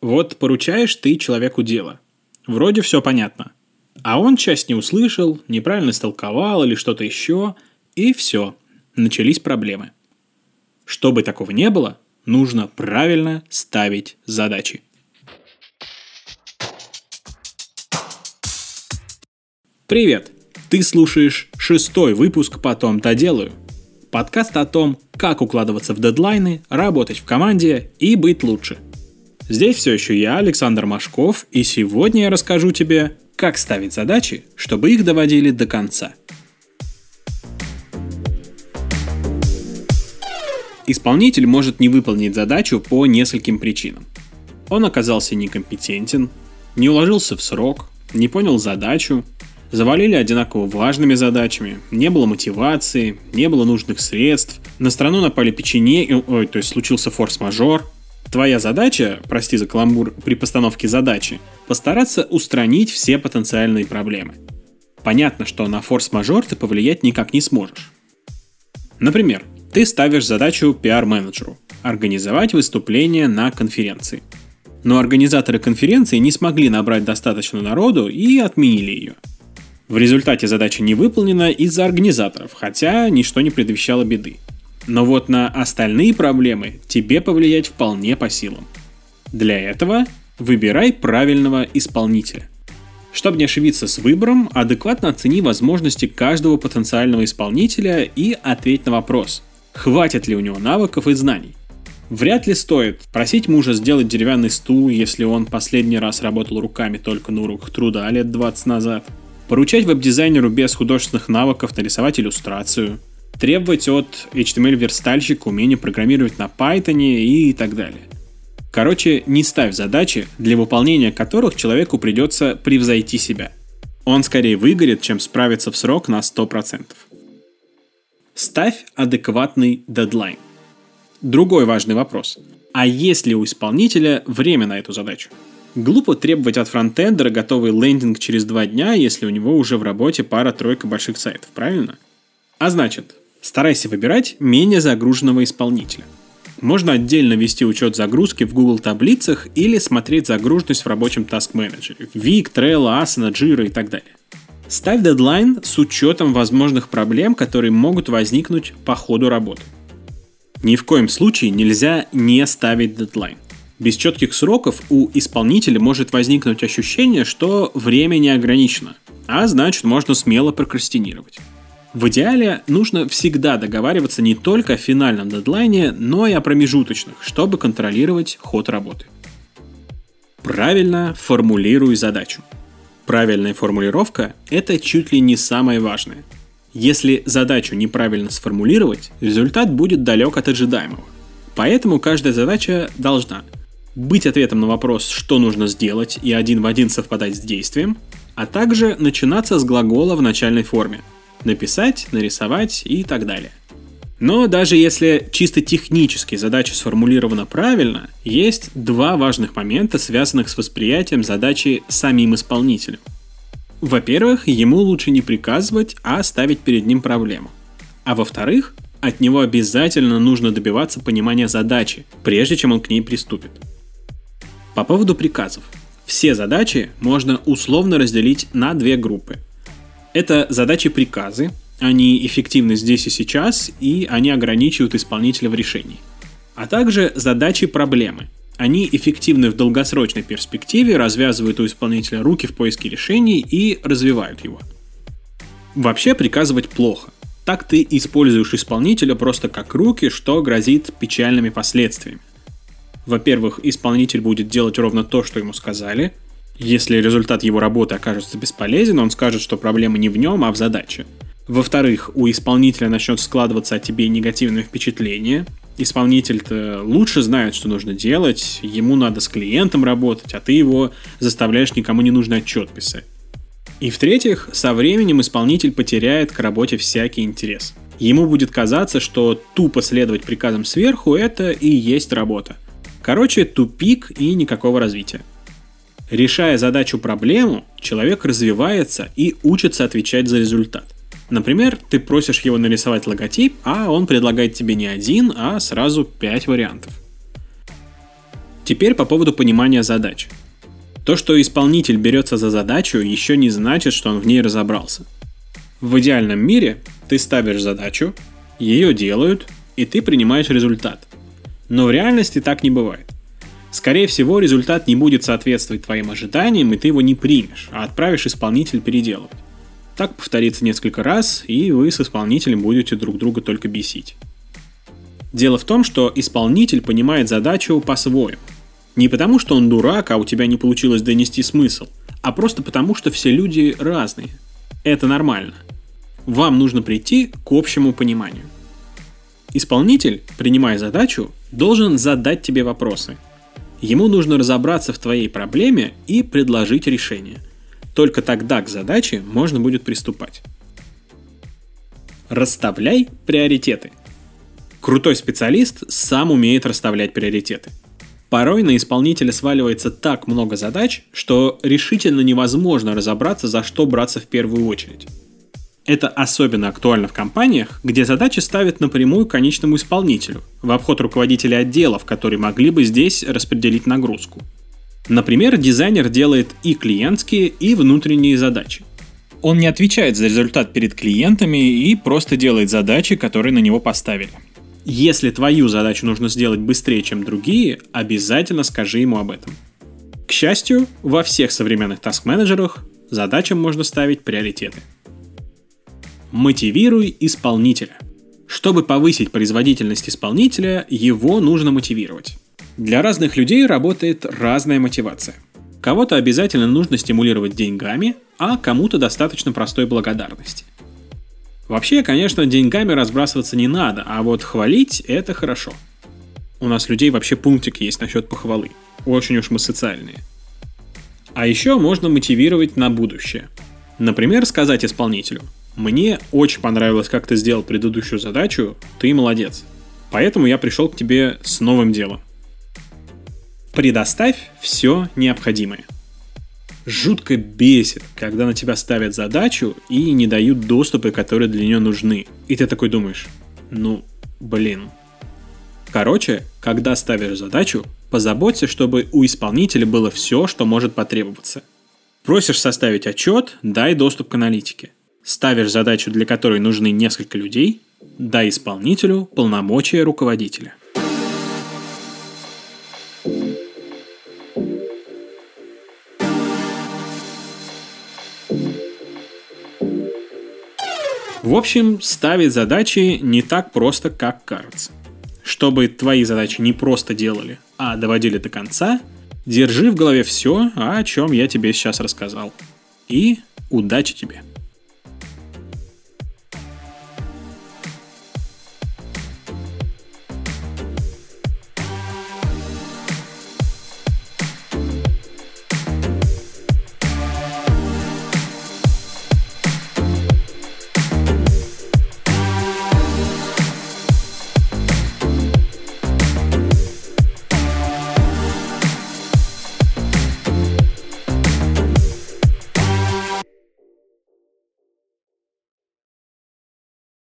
Вот поручаешь ты человеку дело. Вроде все понятно. А он часть не услышал, неправильно истолковал или что-то еще, и все. Начались проблемы. Чтобы такого не было, нужно правильно ставить задачи. Привет! Ты слушаешь шестой выпуск «Потом-то делаю». Подкаст о том, как укладываться в дедлайны, работать в команде и быть лучше – Здесь все еще я, Александр Машков, и сегодня я расскажу тебе, как ставить задачи, чтобы их доводили до конца. Исполнитель может не выполнить задачу по нескольким причинам. Он оказался некомпетентен, не уложился в срок, не понял задачу, завалили одинаково важными задачами, не было мотивации, не было нужных средств, на страну напали печенье, ой, то есть случился форс-мажор – Твоя задача, прости за каламбур при постановке задачи, постараться устранить все потенциальные проблемы. Понятно, что на форс-мажор ты повлиять никак не сможешь. Например, ты ставишь задачу пиар-менеджеру – организовать выступление на конференции. Но организаторы конференции не смогли набрать достаточно народу и отменили ее. В результате задача не выполнена из-за организаторов, хотя ничто не предвещало беды. Но вот на остальные проблемы тебе повлиять вполне по силам. Для этого выбирай правильного исполнителя. Чтобы не ошибиться с выбором, адекватно оцени возможности каждого потенциального исполнителя и ответь на вопрос, хватит ли у него навыков и знаний. Вряд ли стоит просить мужа сделать деревянный стул, если он последний раз работал руками только на уроках труда лет 20 назад. Поручать веб-дизайнеру без художественных навыков нарисовать иллюстрацию требовать от HTML-верстальщика умения программировать на Python и так далее. Короче, не ставь задачи, для выполнения которых человеку придется превзойти себя. Он скорее выгорит, чем справится в срок на 100%. Ставь адекватный дедлайн. Другой важный вопрос. А есть ли у исполнителя время на эту задачу? Глупо требовать от фронтендера готовый лендинг через два дня, если у него уже в работе пара-тройка больших сайтов, правильно? А значит, Старайся выбирать менее загруженного исполнителя. Можно отдельно вести учет загрузки в Google таблицах или смотреть загруженность в рабочем Task Manager, Vik, Trello, Asana, Jira и так далее. Ставь дедлайн с учетом возможных проблем, которые могут возникнуть по ходу работы. Ни в коем случае нельзя не ставить дедлайн. Без четких сроков у исполнителя может возникнуть ощущение, что время не ограничено, а значит можно смело прокрастинировать. В идеале нужно всегда договариваться не только о финальном дедлайне, но и о промежуточных, чтобы контролировать ход работы. Правильно формулируй задачу. Правильная формулировка – это чуть ли не самое важное. Если задачу неправильно сформулировать, результат будет далек от ожидаемого. Поэтому каждая задача должна быть ответом на вопрос, что нужно сделать, и один в один совпадать с действием, а также начинаться с глагола в начальной форме – написать, нарисовать и так далее. Но даже если чисто технически задача сформулирована правильно, есть два важных момента, связанных с восприятием задачи самим исполнителем. Во-первых, ему лучше не приказывать, а ставить перед ним проблему. А во-вторых, от него обязательно нужно добиваться понимания задачи, прежде чем он к ней приступит. По поводу приказов. Все задачи можно условно разделить на две группы – это задачи-приказы, они эффективны здесь и сейчас, и они ограничивают исполнителя в решении. А также задачи-проблемы. Они эффективны в долгосрочной перспективе, развязывают у исполнителя руки в поиске решений и развивают его. Вообще приказывать плохо. Так ты используешь исполнителя просто как руки, что грозит печальными последствиями. Во-первых, исполнитель будет делать ровно то, что ему сказали – если результат его работы окажется бесполезен, он скажет, что проблема не в нем, а в задаче. Во-вторых, у исполнителя начнет складываться о тебе негативное впечатление. Исполнитель-то лучше знает, что нужно делать, ему надо с клиентом работать, а ты его заставляешь никому не нужный отчет писать. И в-третьих, со временем исполнитель потеряет к работе всякий интерес. Ему будет казаться, что тупо следовать приказам сверху – это и есть работа. Короче, тупик и никакого развития. Решая задачу-проблему, человек развивается и учится отвечать за результат. Например, ты просишь его нарисовать логотип, а он предлагает тебе не один, а сразу пять вариантов. Теперь по поводу понимания задач. То, что исполнитель берется за задачу, еще не значит, что он в ней разобрался. В идеальном мире ты ставишь задачу, ее делают, и ты принимаешь результат. Но в реальности так не бывает. Скорее всего, результат не будет соответствовать твоим ожиданиям, и ты его не примешь, а отправишь исполнитель переделывать. Так повторится несколько раз, и вы с исполнителем будете друг друга только бесить. Дело в том, что исполнитель понимает задачу по-своему. Не потому, что он дурак, а у тебя не получилось донести смысл, а просто потому, что все люди разные. Это нормально. Вам нужно прийти к общему пониманию. Исполнитель, принимая задачу, должен задать тебе вопросы. Ему нужно разобраться в твоей проблеме и предложить решение. Только тогда к задаче можно будет приступать. Расставляй приоритеты. Крутой специалист сам умеет расставлять приоритеты – Порой на исполнителя сваливается так много задач, что решительно невозможно разобраться, за что браться в первую очередь. Это особенно актуально в компаниях, где задачи ставят напрямую конечному исполнителю, в обход руководителей отделов, которые могли бы здесь распределить нагрузку. Например, дизайнер делает и клиентские, и внутренние задачи. Он не отвечает за результат перед клиентами и просто делает задачи, которые на него поставили. Если твою задачу нужно сделать быстрее, чем другие, обязательно скажи ему об этом. К счастью, во всех современных таск-менеджерах задачам можно ставить приоритеты. Мотивируй исполнителя. Чтобы повысить производительность исполнителя, его нужно мотивировать. Для разных людей работает разная мотивация. Кого-то обязательно нужно стимулировать деньгами, а кому-то достаточно простой благодарности – Вообще, конечно, деньгами разбрасываться не надо, а вот хвалить – это хорошо. У нас людей вообще пунктик есть насчет похвалы. Очень уж мы социальные. А еще можно мотивировать на будущее. Например, сказать исполнителю «Мне очень понравилось, как ты сделал предыдущую задачу, ты молодец. Поэтому я пришел к тебе с новым делом». Предоставь все необходимое – жутко бесит, когда на тебя ставят задачу и не дают доступы, которые для нее нужны. И ты такой думаешь, ну, блин. Короче, когда ставишь задачу, позаботься, чтобы у исполнителя было все, что может потребоваться. Просишь составить отчет, дай доступ к аналитике. Ставишь задачу, для которой нужны несколько людей, дай исполнителю полномочия руководителя. В общем, ставить задачи не так просто, как кажется. Чтобы твои задачи не просто делали, а доводили до конца, держи в голове все, о чем я тебе сейчас рассказал. И удачи тебе!